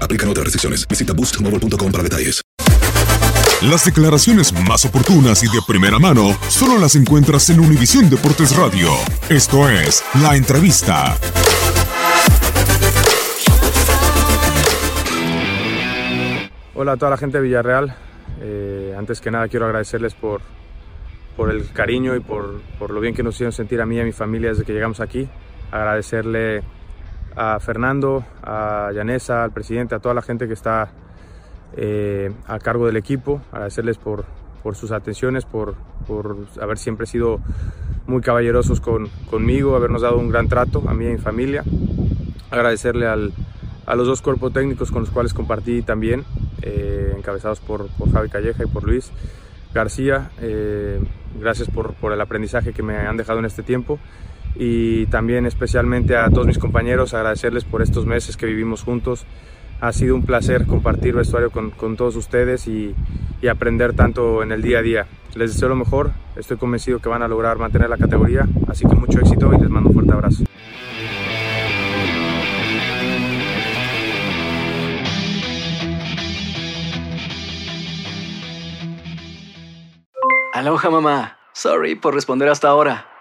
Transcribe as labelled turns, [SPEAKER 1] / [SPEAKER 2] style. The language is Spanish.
[SPEAKER 1] Aplican otras restricciones. Visita boostmobile.com para detalles.
[SPEAKER 2] Las declaraciones más oportunas y de primera mano solo las encuentras en Univisión Deportes Radio. Esto es La Entrevista.
[SPEAKER 3] Hola a toda la gente de Villarreal. Eh, antes que nada quiero agradecerles por, por el cariño y por, por lo bien que nos hicieron sentir a mí y a mi familia desde que llegamos aquí. Agradecerle a Fernando, a Yanesa, al presidente, a toda la gente que está eh, a cargo del equipo. Agradecerles por, por sus atenciones, por, por haber siempre sido muy caballerosos con, conmigo, habernos dado un gran trato a mí y a mi familia. Agradecerle al, a los dos cuerpos técnicos con los cuales compartí también, eh, encabezados por, por, Javi Calleja y por Luis García. Eh, gracias por, por, el aprendizaje que me han dejado en este tiempo y también especialmente a todos mis compañeros, agradecerles por estos meses que vivimos juntos. Ha sido un placer compartir vestuario con, con todos ustedes y, y, aprender tanto en el día a día. Les deseo lo mejor, estoy convencido que van a lograr mantener la categoría, así que mucho éxito y les mando un fuerte abrazo.
[SPEAKER 4] Aloha mamá. Sorry por responder hasta ahora.